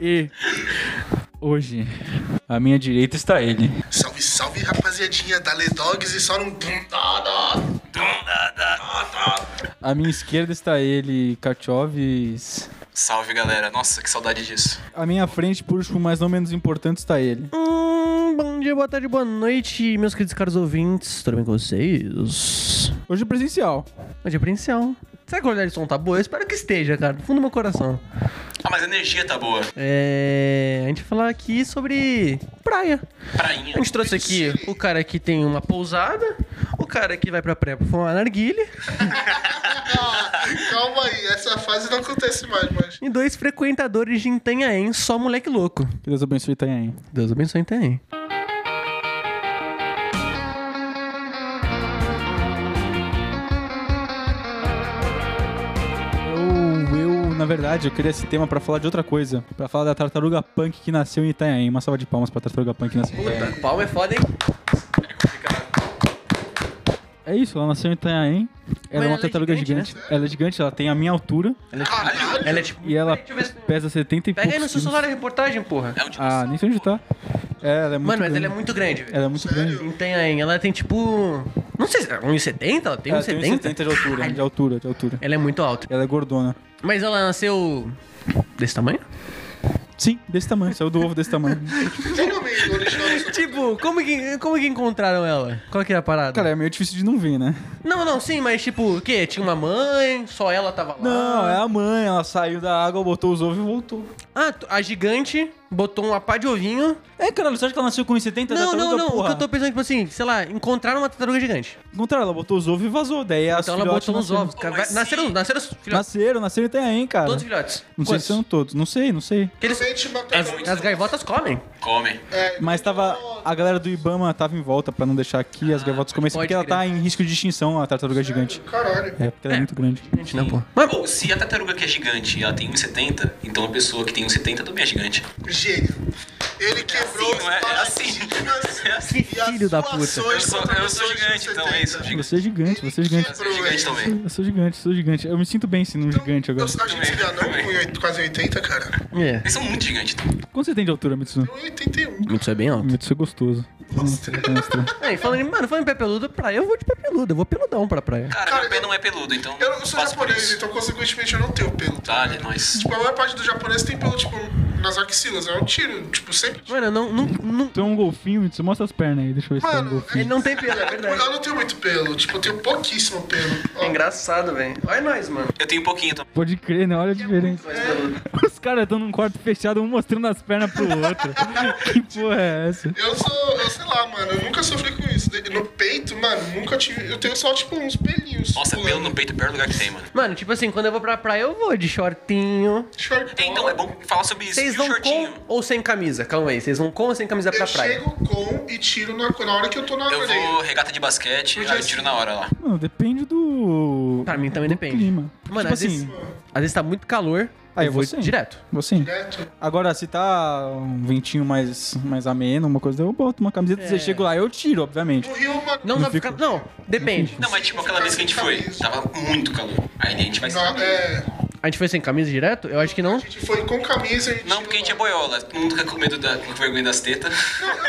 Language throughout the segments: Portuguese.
E hoje, à minha direita está ele. Salve, salve, rapaziadinha da Le Dogs e só um... À minha esquerda está ele, Kachoves. Salve galera, nossa, que saudade disso. À minha frente, por último, mas não menos importante, está ele. Hum, bom dia, boa tarde, boa noite, meus queridos caros ouvintes. Tudo bem com vocês? Hoje é presencial. Hoje é presencial. Será que a qualidade de som tá boa? Eu espero que esteja, cara. Do fundo do meu coração. Ah, mas a energia tá boa. É... A gente vai falar aqui sobre praia. Prainha. A gente trouxe aqui o cara que tem uma pousada, o cara que vai pra praia pra fumar narguile Ah, calma aí, essa fase não acontece mais, mas... e dois frequentadores de Itanhaém, só moleque louco. Que Deus abençoe Itanhaém. Deus abençoe Itanhaém. Verdade, eu queria esse tema pra falar de outra coisa. Pra falar da tartaruga punk que nasceu em Itanhaém. Uma salva de palmas pra tartaruga punk que nasceu em Itanhaém. Puta, palma é foda, hein? É isso, ela nasceu em Itanhaém. Ela Mas é uma ela é tartaruga gigante, gigante. Ela é gigante, ela tem a minha altura. Ela é tipo... E ela Deixa eu ver se- pesa 70 e Pega aí no seu celular a reportagem, porra. É um tipo Ah, nem sei onde tá. É, ela é muito Mano, mas grande. ela é muito grande, velho. Ela é muito grande. Em Itanhaém, ela tem tipo... Não sei, se é 1,70? Ela tem Ela tem 1,70? 1,70 de altura, de altura, de altura. Ela é muito alta. Ela é gordona. Mas ela nasceu... Desse tamanho? Sim, desse tamanho, saiu do ovo desse tamanho. Tipo, como que, como que encontraram ela? Qual que é a parada? Cara, é meio difícil de não ver, né? Não, não, sim, mas tipo, o quê? Tinha uma mãe, só ela tava lá? Não, é a mãe, ela saiu da água, botou os ovos e voltou. Ah, a gigante botou uma pá de ovinho. É, caralho, você acha que ela nasceu com 1,70? Não, Tartaruga, não, não. O porra. que eu tô pensando, tipo assim, sei lá, encontraram uma tartaruga gigante. Encontraram, ela botou os ovos e vazou. Daí as Então ela botou nasceram. ovos. Cara, vai- nasceram, sim. nasceram os filhotes. Nasceram, nasceram em Itanhaém, cara. Todos os filhotes. Não sei Quantos? se são todos, não sei, não sei. Que eles- uma as, as gaivotas comem. Come. É, Mas tava. A galera do Ibama tava em volta pra não deixar aqui as gaivotas comerem, pode porque ela crer. tá em risco de extinção, a tartaruga gigante. Caralho. É, porque ela é, muito grande. Gente, não, pô. Mas, Pô, se a tartaruga que é gigante ela tem 1,70, então a pessoa que tem 1,70 também é gigante. Gênio. Ele quebrou assim, não é? os É assim. paradigmas É assim. Que filho da puta. Eu sou, eu sou gigante, então é isso. 70. Gigante. Você é gigante, você é gigante. Quebrou Gigante ele. também. Eu sou gigante, sou gigante. Eu me sinto bem sendo um gigante agora. Eu- A gente se enganou com quase 80, cara. é. Eles são muito gigantes. Quanto você tem de altura, Mitsu? 81. Muito é bem alto. Mitsu é gostoso. Mostra. É, falando em, mano, falando em pé peludo, praia, eu vou de pé peludo. Eu vou peludão pra praia. Cara, Cara, meu pé eu- não é peludo, então. Eu não sou japonês, então consequentemente eu não tenho pelo. Tá, é nóis. Tipo, a maior parte dos japoneses tem pelo, tipo, nas axilas. É um tiro, tipo, sempre. Mano, eu não, não, não... Tu é um golfinho, Mitsu? Mostra as pernas aí, deixa eu ver se é um Mano, golfinho. Ele não tem pelo, é verdade. Eu não tenho muito pelo, tipo, eu tenho pouquíssimo pelo. Ó, É engraçado, velho. Olha nós, mano. Eu tenho um pouquinho também. Pode crer, né? Olha a diferença. Mais peludo. Os caras estão num quarto fechado, um mostrando as pernas pro outro. que porra é essa? Eu sou, eu sei lá, mano, eu nunca sofri com isso. No peito, mano, nunca tive. Eu tenho só, tipo, uns pelinhos. Nossa, pulando. pelo no peito é o pior lugar que tem, mano. Mano, tipo assim, quando eu vou pra praia, eu vou de shortinho. Short- Então é bom falar sobre isso. Vocês O vão shortinho? com ou sem camisa? Calma aí, vocês vão com ou sem camisa pra Eu praia? chego com e tiro na, na hora que eu tô na Eu areia. vou regata de basquete, aí eu tiro na hora lá. Mano, depende do. Pra mim também do depende. clima. Mano, tipo às, assim, vezes, às vezes tá muito calor, Aí eu vou você. direto. você. Direto. Agora, se tá um ventinho mais, mais ameno, uma coisa, eu boto uma camiseta. É. Você chega lá, eu tiro, obviamente. No Rio, mano. Não, Não não, fica- não depende. Não, mas tipo aquela vez que a gente foi, tava muito calor. Aí a gente vai na- é, A gente foi sem camisa direto? Eu acho que não. a gente foi com camisa e. Não, porque a gente é boiola. Todo mundo fica com medo da com vergonha das tetas.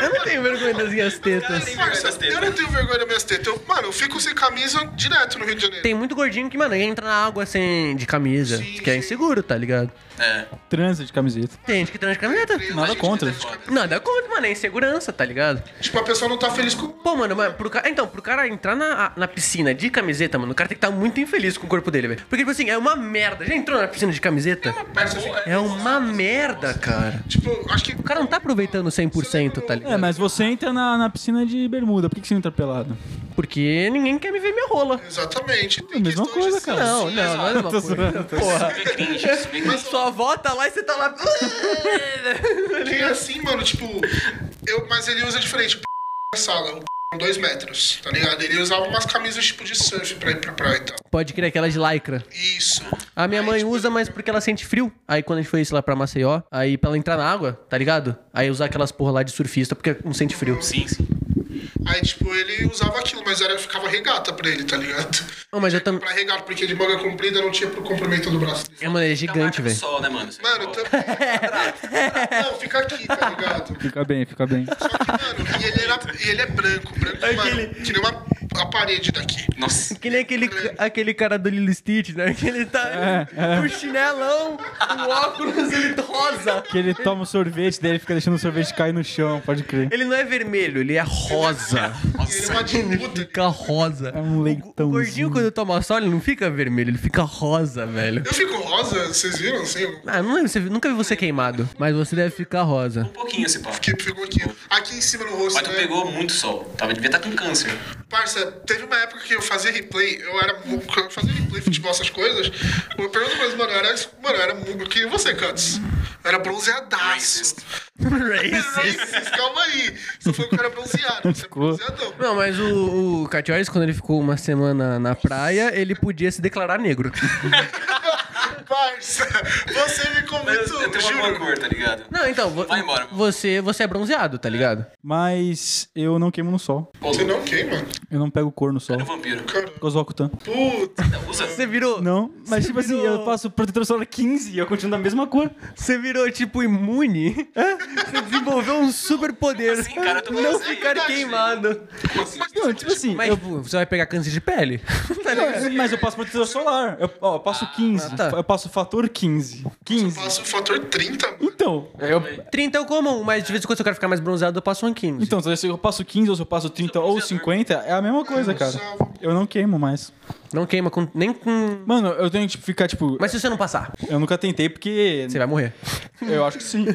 Eu não tenho vergonha das minhas tetas. Das eu tetas. não tenho vergonha das minhas tetas. Eu, mano, eu fico sem camisa direto no Rio de Janeiro. Tem muito gordinho que, mano, entra na água sem de camisa. Sim, que é inseguro, tá ligado? É. Transa de camiseta. Tem gente que transa de camiseta. Nada gente contra. tá. Nada contra, mano, é insegurança, tá ligado? Tipo, a pessoa não tá feliz com. Pô, mano, mas pro cara. Então, pro cara entrar na, na piscina de camiseta, mano, o cara tem que estar muito infeliz com o corpo dele, velho. Porque, tipo assim, é uma merda. Já entrou na piscina de camiseta? É uma merda, cara. Tipo, acho que. O cara não tá aproveitando 100%, tá ligado? É, mas você entra na, na piscina de bermuda. Por que, que você entra pelado? Porque ninguém quer me ver minha rola. Exatamente. Tem É a mesma coisa, assim, cara. Não, sim, não, não é a mesma coisa. Porra. Cringe. Sua avó tá lá e você tá lá. Tem assim, mano, tipo. Eu, mas ele usa diferente. O p é sala, o p dois metros, tá ligado? Ele usava umas camisas tipo de surf pra ir pra praia e tal. Pode crer aquela de lycra. Isso. A minha Aí, mãe tipo, usa, mas porque ela sente frio. Aí quando a gente foi isso lá pra Maceió, aí pra ela entrar na água, tá ligado? Aí usar aquelas porra lá de surfista porque não sente frio. Sim, sim. Aí, tipo, ele usava aquilo, mas era, ficava regata pra ele, tá ligado? Não, mas eu também. Pra regata, porque de manga comprida não tinha pro comprimento do braço dele. É, mano, ele é gigante, velho. sol, né, mano? Mano, eu também. Não, fica aqui, tá ligado? Fica bem, fica bem. Só que, mano, e ele, era, e ele é branco, branco, Aquele- mano, que nem uma, a parede daqui. Nossa. Que nem aquele, aquele cara do Lilo Stitch, né? Que ele tá É, com o chinelão, o óculos, ele rosa. Que ele toma o sorvete, daí ele fica deixando o sorvete cair no chão, pode crer. Ele não é vermelho, ele é rosa. E ele é uma diluta. Fica rosa. É um O leitãozinho. gordinho, quando toma sol, ele não fica vermelho, ele fica rosa, velho. Eu fico rosa, vocês viram assim? Ah, não lembro, você- nunca vi você queimado, mas você deve ficar rosa. Um pouquinho esse pau. Que ficou aqui. Aqui em cima no rosto, Mas tu né? pegou muito sol. Tava, devia estar com câncer. Parça, teve uma época que eu fazia replay, eu era. Eu fazia replay, futebol, essas coisas. Eu pergunto pra eles, mano, eu era. Mano, eu era. mu- Que você, Cuts? Eu era bronzeadaço. Racist, calma aí. Você foi um cara bronzeado, você é bronzeadão. Não, mas o, o Catiores, quando ele ficou uma semana na praia, ele podia se declarar negro. Parça, você ficou Mas muito. eu tenho uma cor, tá ligado? Não, então, vo- Vai embora, mano. você, você é bronzeado, tá ligado? Mas eu não queimo no sol. Você não queima? Eu não pego cor no sol. é um vampiro. Eu Rokutan. puta. Usa. Você virou. Não, mas tipo assim, eu passo protetor solar 15 e eu continuo da mesma cor. Você virou, tipo, imune. Você desenvolveu um super poder. Assim, cara, eu Não ficar queimado. Não, tipo assim, Mas, eu, tipo, você vai pegar câncer de pele. Tá? Não, mas eu passo protetor solar. Eu, ó, eu passo 15. Ah, tá. Eu passo fator 15. 15. Passa o fator 30, mano. Então, eu, 30 é o comum, mas de vez em quando se eu quero ficar mais bronzeado, eu passo um 15. então, se eu passo 15 ou se eu passo 30 ou 50, é a mesma coisa, cara. Eu não queimo mais. Não queima com, nem com. Mano, eu tenho que ficar, tipo. Mas se você não passar, Eu nunca tentei porque. você vai morrer. Eu acho que sim.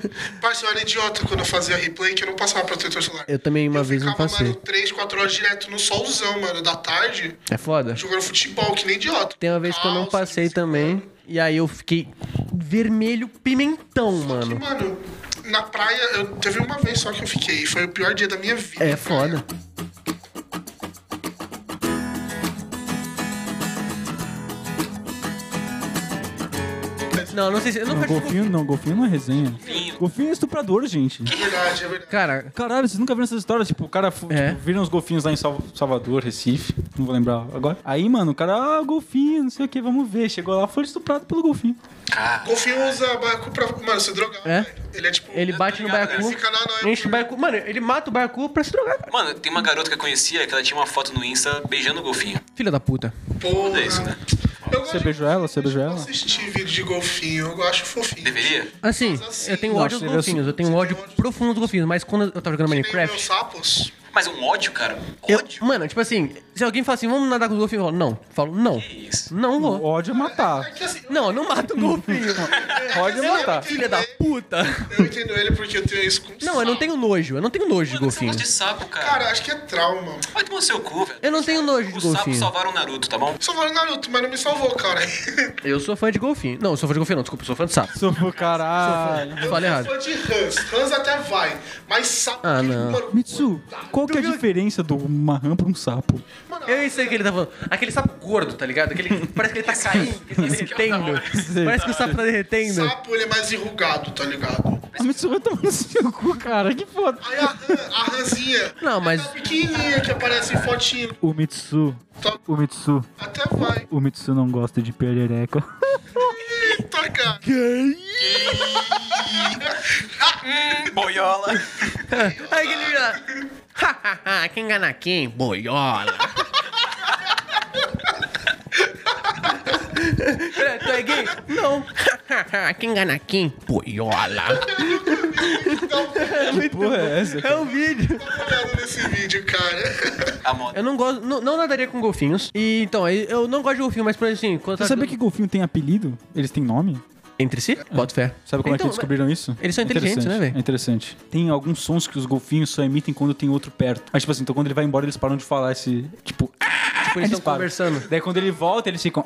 Parça, eu era idiota quando eu fazia replay que eu não passava protetor solar. Eu também uma vez não ficava, passei. mano, 3, 4 horas direto no solzão, mano, da tarde, É foda. jogando futebol, que nem idiota. Tem uma vez que eu não Calça, passei vez também. E aí eu fiquei vermelho pimentão, Que, mano. mano, na praia, eu, teve uma vez só que eu fiquei. Foi o pior dia da minha vida. É foda. Não, não sei se. Eu não Não, golfinho não, golfinho não é resenha. Golfinho é estuprador, gente. É verdade, é verdade. Cara, Caralho, vocês nunca viram essas histórias? Tipo, o cara É. tipo, viram os golfinhos lá em Sal- Salvador, Recife. Não vou lembrar agora. Aí, mano, o cara, ah, golfinho, não sei o que, vamos ver. Chegou lá, foi estuprado pelo golfinho. Cara, Golfinho usa baiacu pra, mano, se drogar. É? velho. Ele é tipo... ele bate no ligado, baiacu. Ele fica na noite. Enche o baiacu. Mano, ele mata o baiacu pra se drogar. cara. mano, tem uma garota que eu conhecia que ela tinha uma foto no Insta beijando o golfinho. Filha da puta. Porra. É isso, né? Eu Você beijou ela? Você beijou Eu ela? assisti vídeo de golfinho, eu acho fofinho. Deveria? Assim, assim- eu tenho ódio aos seria golfinhos. Eu tenho ódio profundo aos golfinhos. Mas quando eu tava jogando Que nem meus Minecraft. sapos. Mas um ódio, cara? eu- Ódio? mano, tipo assim, se alguém fala assim, vamos nadar com os golfinhos, eu falo, não. Eu falo, não. Que isso? Não O vou. ódio é matar. É que assim, Não, eu não mato o golfinho. Ódio é matar. Filha da puta. eu entendo ele porque eu tenho isso com Não, eu não tenho nojo. Eu não tenho nojo de Mano, você golfinho. gosta de sapo, cara. Cara, acho que é trauma. Vai tomar seu cu, velho. Eu não tenho nojo de Os sapos golfinho. salvaram o Naruto, tá bom? Só falando Naruto, mas não me salvou, cara. Eu sou fã de golfinho. Não, eu sou fã de golfinho, não. Desculpa, eu sou fã de sapo. Sou pro caralho. Eu falei errado. Eu sou fã de Hans. Hans até vai. Mas sapo... Ah, não. Mitsu, qual que é a diferença do uma rã pra um sapo? mano, Eu sei que ele tá falando. Aquele sapo gordo, tá ligado? Aquele que parece que ele tá caindo, que ele tá derretendo. Parece que o sapo tá derretendo. sapo ele é mais enrugado, tá ligado? A Mitsu vai tomar no seu cu, cara. Que foda. Aí a, a ranzinha... Não, mas- É pequenininha que aparece em fotinho. O Mitsu, Tá- o Mitsu, Até vai. o Mitsu não gosta de perereca. Eita, cara. Boiola. Aí que ele vira. Hahaha, quem engana quem? Boiola. Pera, tu é gay? Não. Hahaha, quem engana quem? Boiola. Que porra é essa? É um vídeo. Nesse vídeo, cara. A moda. Eu não gosto, não, não nadaria com golfinhos. E então, eu não gosto de golfinho, mas por exemplo, assim, quando Você tá- sabia que golfinho tem apelido? Eles têm nome? Entre si? Bota fé. Sabe como é que Então, eles descobriram isso? eles são inteligentes, Interessante, né, velho? É interessante. Tem alguns sons que os golfinhos só emitem quando tem outro perto. Mas, tipo assim, então quando ele vai embora, eles param de falar esse. Tipo. Tipo, eles eles estão param. conversando. Daí quando ele volta, eles ficam.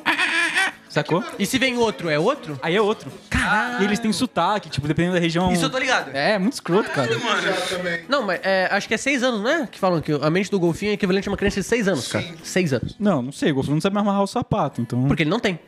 Sacou? E se vem outro, é outro? Aí é outro. Caralho. E eles têm sotaque, tipo, dependendo da região. Isso eu tô ligado. É, muito escroto, cara. Não, mas é, acho que é seis anos, né? Que falam que a mente do golfinho é equivalente a uma criança de seis anos, cara. Seis anos. Não, não sei, o golfinho não sabe amarrar o sapato, então. Porque ele não tem.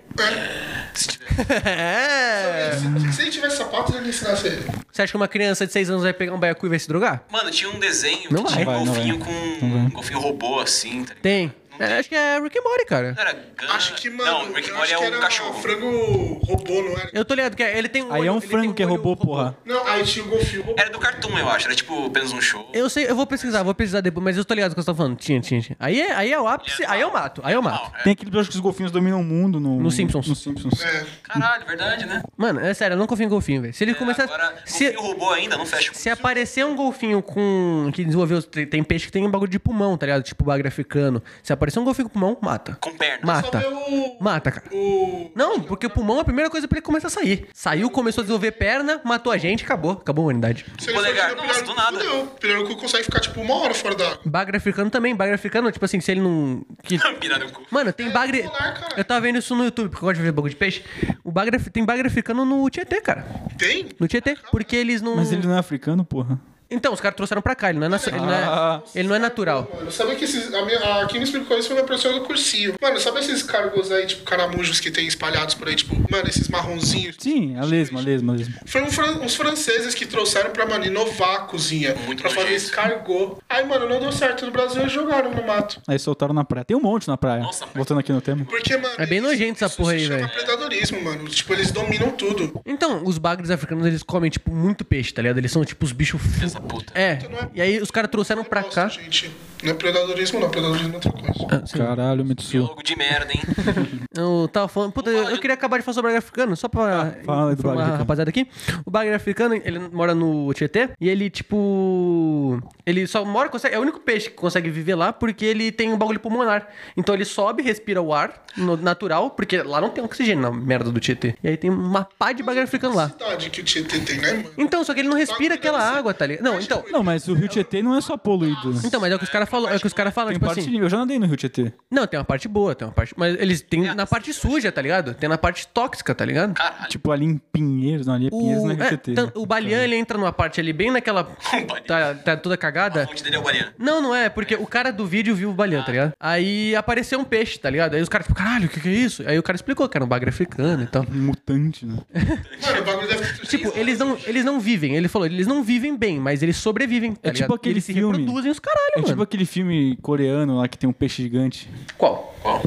Se tiver. é. Se, se ele tivesse sapatos, ele ensinasse ele. Você acha que uma criança de seis anos vai pegar um baiacu e vai se drogar? Mano, tinha um desenho Não que vai. tinha um Não vai, não golfinho vai. com um golfinho robô assim, tá ligado? Tem. É, acho que é Rick and Morty, cara. Não era Gun... Acho que, mano, Não, Rick eu Morty é um cachorro. frango robô, não era? Eu tô ligado que é- ele tem um Aí é olho- um ele tem frango que é robô, porra. Não, aí tinha o golfinho robô. Era do Cartoon, eu acho. Era tipo apenas um show. Eu sei, eu vou pesquisar, vou pesquisar depois, mas eu tô ligado do que você tá falando. Tinha, tinha, tinha. Aí é, aí é o ápice, aí eu mato, aí eu mato. Não, é. Tem aquele episódio que os golfinhos dominam o mundo no. No Simpsons. No Simpsons. É. Caralho, verdade, né? Mano, é sério, eu não confio em golfinho, velho. Se ele começar. Agora, Se, robô ainda, não fecha. se aparecer um golfinho com. que desenvolveu. Tem, tem peixe que tem um bagulho de pulmão, tá ligado? Tipo bagre africano. Se aparecer um golfinho com pulmão, mata. Com perna. Mata. O... Mata, cara. O... Não, porque o pulmão é a primeira coisa pra ele começar a sair. Saiu, começou a desenvolver perna, matou a gente, acabou. Acabou a humanidade. Se ele Polegar. Nossa, pirarucu, do nada. Fudeu. Pirarucu consegue ficar, tipo, uma hora fora d'água. Bagre africano também. Bagre africano, tipo assim, se ele não. Que... Pirar no cu. Mano, tem bagre. polar, cara. Eu tava vendo isso no YouTube, porque eu gosto de ver bagulho de peixe. O bagre, tem bagre africano no Tietê, cara. Tem? No Tietê. Porque eles não. Mas ele não é africano, porra. Então, os caras trouxeram pra cá, ele não é, nacio- ele não é, Ah. ele não é natural. Mano, sabe que esses. A minha, a, quem me explicou isso foi minha professora do cursinho. Mano, sabe esses cargos aí, tipo, caramujos que tem espalhados por aí, tipo, mano, esses marronzinhos? Sim, a lesma, a lesma, a lesma. Foram fran- uns franceses que trouxeram pra, mano, inovar a cozinha. Muito pra fazer esse cargô. Aí, mano, não deu certo no Brasil e jogaram no mato. Aí soltaram na praia. Tem um monte na praia. Nossa, mas- Voltando aqui no tema. Porque, mano. É bem isso- nojento essa isso porra se aí, chama velho. predadorismo, mano. Tipo, eles dominam tudo. Então, os bagres africanos, eles comem, tipo, muito peixe, tá ligado? Eles são, tipo, os bichos... fu- puta. É, e aí os caras trouxeram pra cá... gente. Não é predadorismo, não. Predadorismo é outra coisa. Ah, sim. Caralho, Mitsu. Biólogo de merda, hein? Eu tava falando. Puta, eu, eu queria acabar de falar sobre o bagre africano, só pra. fala aí do bagre rapaziada aqui. O bagre africano, ele mora no Tietê e ele, tipo. Ele só mora. Consegue, é o único peixe que consegue viver lá porque ele tem um bagulho pulmonar. Então ele sobe, respira o ar no- natural, porque lá não tem oxigênio na merda do Tietê. E aí tem uma pá de bagre africano lá. cidade que o Tietê tem, né, mano? Então, só que ele não respira aquela água, tá ligado? Não, então. Não, mas o Rio Tietê não é só poluído. Então, mas é o que os caras falam, é que os caras falam, Tem tipo parte assim. Eu já nadei no Rio Tietê. Não, tem uma parte boa, tem uma parte. Mas eles têm na parte suja, tá ligado? Tem na parte tóxica, tá ligado? Caralho. Tipo ali em Pinheiros, não, ali é Pinheiros, O, não é Rio é, Tietê. tan- o Balian, ele entra numa parte ali, bem naquela. Tá, tá toda A cagada. fonte dele é o Balian. Não, não é, porque o cara do vídeo viu o Balian, tá ligado? Aí apareceu um peixe, tá ligado? Aí os caras, tipo, caralho, o que, que é isso? Aí o cara explicou que era um bagre africano e tal. Um mutante, né? Mano, o bagulho deve Tipo, eles não, eles não vivem, ele falou, eles não vivem bem, mas eles sobrevivem. Tá É tipo ligado? aquele eles se filme. reproduzem os caralho, É mano. tipo aquele filme coreano lá que tem um peixe gigante. Qual? Qual?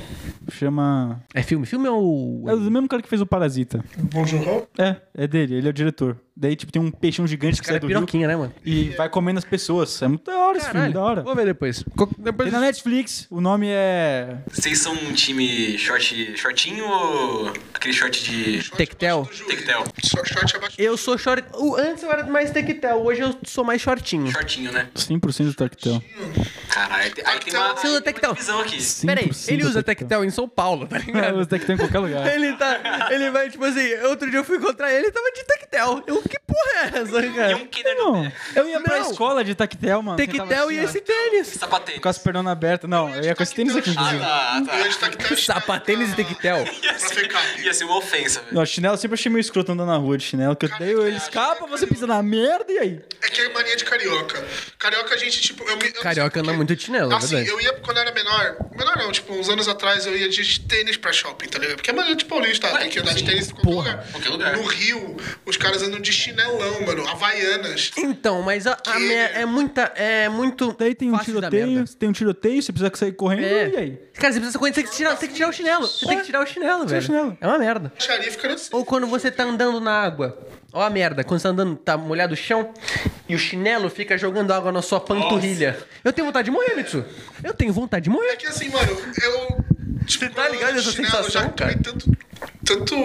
Chama. É filme? Filme é o. É do mesmo cara que fez o Parasita. Bom João? É, é dele, ele é o diretor. Daí, tipo, tem um peixão gigante que cara sai é do rio piroquinha, né, mano? e vai comendo as pessoas. É muito da hora esse filme, Caralho. da hora. Vou ver depois. Co- depois Tem na Netflix, o nome é. Vocês são um time short, shortinho ou aquele short de Tectel. tectel? Só short abaixo. Eu sou short. o- Antes eu era mais tectel, hoje eu sou mais shortinho. Shortinho, né? 100% do tactel. Caralho, aí tem- aí tem uma, Você usa aí tem uma tectel? divisão aqui. Peraí, 100% ele usa tectel em São Paulo, tá É, ligado? usa tactel em qualquer lugar. Ele tá. Ele vai, tipo assim, outro dia eu fui encontrar ele e tava de tectel. Eu, porra é E um Kinder no pé. eu ia pra Não. escola de tactel, mano. Tectel e assim, ó, esse tênis. Sapatênis. Com as pernas abertas. Não, eu ia com esse tênis aqui, Ah, inclusive. tá, tá. Eu ia de tactel Sapatênis e tectel. Ia ser, ia ser uma ofensa, velho. Não, chinelo eu sempre achei meio escroto andando na rua de chinelo, que eu daí ele escapa, você pisa na merda e aí? É que é mania de carioca. Carioca, a gente, tipo. Eu, me- eu não sei Carioca anda porquê. muito de chinelo, é Assim, verdade. eu ia quando eu era menor. Menor não, tipo, uns anos atrás eu ia de tênis pra shopping, tá ligado? Porque é mania de paulista, tem que andar de tênis em qualquer lugar. Qualquer lugar. No Rio, os caras andam de chinelão, mano. Havaianas. Então, mas a, a mer- é muita. É muito. Daí tem um fácil da tiroteio, merda. tem um tiroteio, você precisa sair correndo, É. e aí? Cara, você precisa correr, você tem que tirar, tem que tirar o chinelo. Você tem que tirar o chinelo, velho. o chinelo. É uma merda. Xaria fica assim. Ou quando você tá andando na água. Ó a merda, quando você tá andando, tá molhado o chão e o chinelo fica jogando água na sua panturrilha. Eu tenho vontade de morrer, Mitsu. Eu tenho vontade de É morrer. que assim, mano, eu. Tipo, Você tá ligado nessa eu sensação, tomei cara? tanto, tanto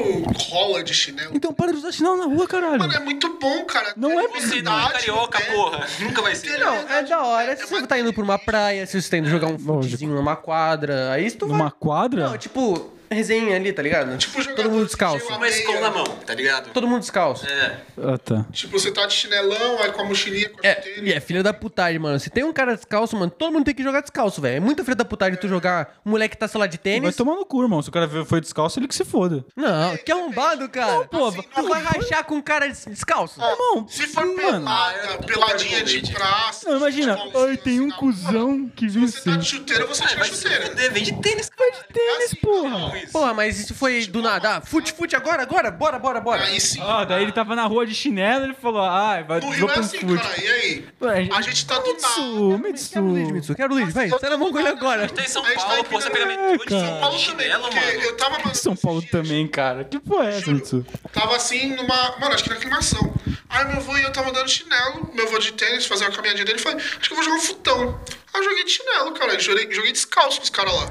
rola de chinelo. Então para de usar chinelo na rua, caralho. Mano, é muito bom, cara. Não é Você não é carioca, pé. porra. Nunca vai ser. Não, é da hora. Se você tá indo pra uma praia, se você tá indo jogar um futezinho numa quadra, aí tu vai... Numa quadra? Não, tipo, resenha ali, tá ligado? Tipo, jogador Todo mundo descalço. tinha Uma escola na mão, tá ligado? Todo mundo descalço. É. Ah, tá. Tipo, você tá de chinelão, aí com a mochilinha, com a É, chuteira. e é filha da putagem, mano. Se tem um cara descalço, mano, todo mundo tem que jogar descalço, velho. É muita filha da putagem tu jogar um moleque que tá, sei lá, de Vai tênis. tomar no cu, irmão. Se o cara foi descalço, ele que se foda. Não, que arrombado, cara. pô, assim, tu vai rachar com um cara des- descalço. Irmão, Se for pelada, peladinha de praça. Não, imagina. Ai, tem um assim, cuzão que Se viu você tá de assim. chuteira, você tira a Vai se chuteira. vende tênis, cara. De Tênis, porra. Porra, mas isso foi do nada. Ah, fute, fute agora, agora. Bora, bora, bora. Aí sim. Ah, daí ele tava na rua de chinelo ele falou, ah, vai No Rio é assim, fute. cara. E aí? Ué, A gente tá do Mitsu, nada. Mitsu. Quero o Luiz, Mitsu. Quero o Luiz, vai. Sai na mão com ele agora. Tá em São A gente tá Paulo, aqui pô, você na- pega metrô de Cara. São Paulo também, chinelo, porque mano. eu tava mandando São Paulo esses dias, também, cara. Que porra é essa. Mitsu? Tava assim numa. Mano, acho que na aclimação. Aí meu avô e eu tava andando de chinelo, meu avô de tênis, fazer uma caminhadinha dele. Falei, acho que eu vou jogar um futão. Aí eu joguei de chinelo, cara. Joguei, joguei descalço com os caras lá.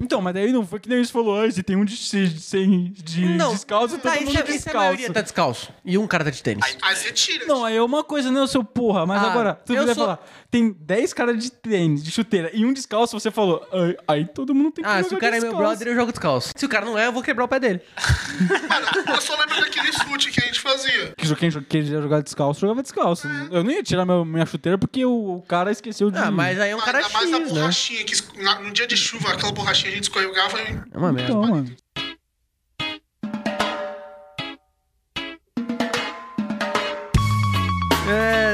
Então, mas daí não foi que nem isso falou, ah, se tem um de, de, sem- de descalço, todo tá, mundo isso, é- isso é a descalço. maioria tá descalço. E um cara tá de tênis. Aí você tira. Não, aí é uma coisa, né, seu porra. Mas Ah, agora, tu viria sou- falar, tem 10 caras de tênis, de chuteira, e um descalço, você falou, aí, aí todo mundo tem que Ah, jogar se o cara é meu descalço. brother, eu jogo descalço. Se o cara não é, eu vou quebrar o pé dele. Mano, eu só lembro daquele fute que a gente fazia. Que quem queria jogar descalço, jogava descalço. Eu não ia tirar meu- minha chuteira porque o, o cara esqueceu de... Ah, mas aí é um cara Ainda mais a né? borrachinha, que es- na- no dia de chuva, aquela borrachinha a gente escorregava e. É uma merda. Então, mano.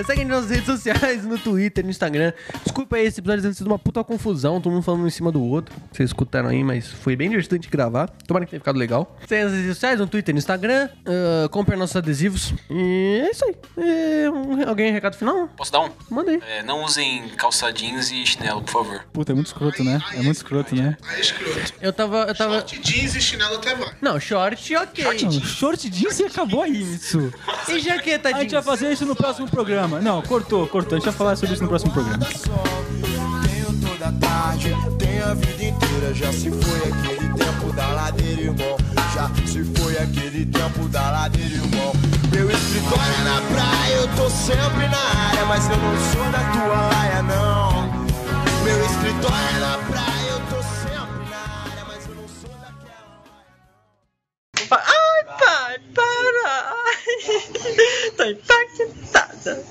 É, segue nas nossas redes sociais, no Twitter, no Instagram. Desculpa aí, esse episódio deve sido uma puta confusão, todo mundo falando um em cima do outro. Vocês escutaram aí, mas foi bem divertido de gravar. Tomara que tenha ficado legal. Segue nas redes sociais, no Twitter, no Instagram. Uh, compre nossos adesivos. E é isso aí. É, um- alguém recado final? Posso dar um? Manda aí. É, não usem calça jeans e chinelo, por favor. Puta, é muito escroto, né? É muito escroto, né? É escroto. Eu tava. Eu tava. Short jeans e chinelo até vai. Não, short, ok. Não, short jeans e acabou aí, Mitsu. E jaqueta A gente vai jeans? fazer isso no próximo programa. Não, cortou, cortou. A gente vai falar sobre isso no próximo programa. Tenho toda tarde, tenho a vida inteira. Já se foi aquele tempo da ladeira, irmão. Já se foi aquele tempo da ladeira, irmão. Meu escritório é na praia, eu tô sempre na área, mas eu não sou da tua laia, não. Meu escritório é na praia, eu tô sempre na área, mas eu não sou daquela. Ai, pai, para! Tô impactada.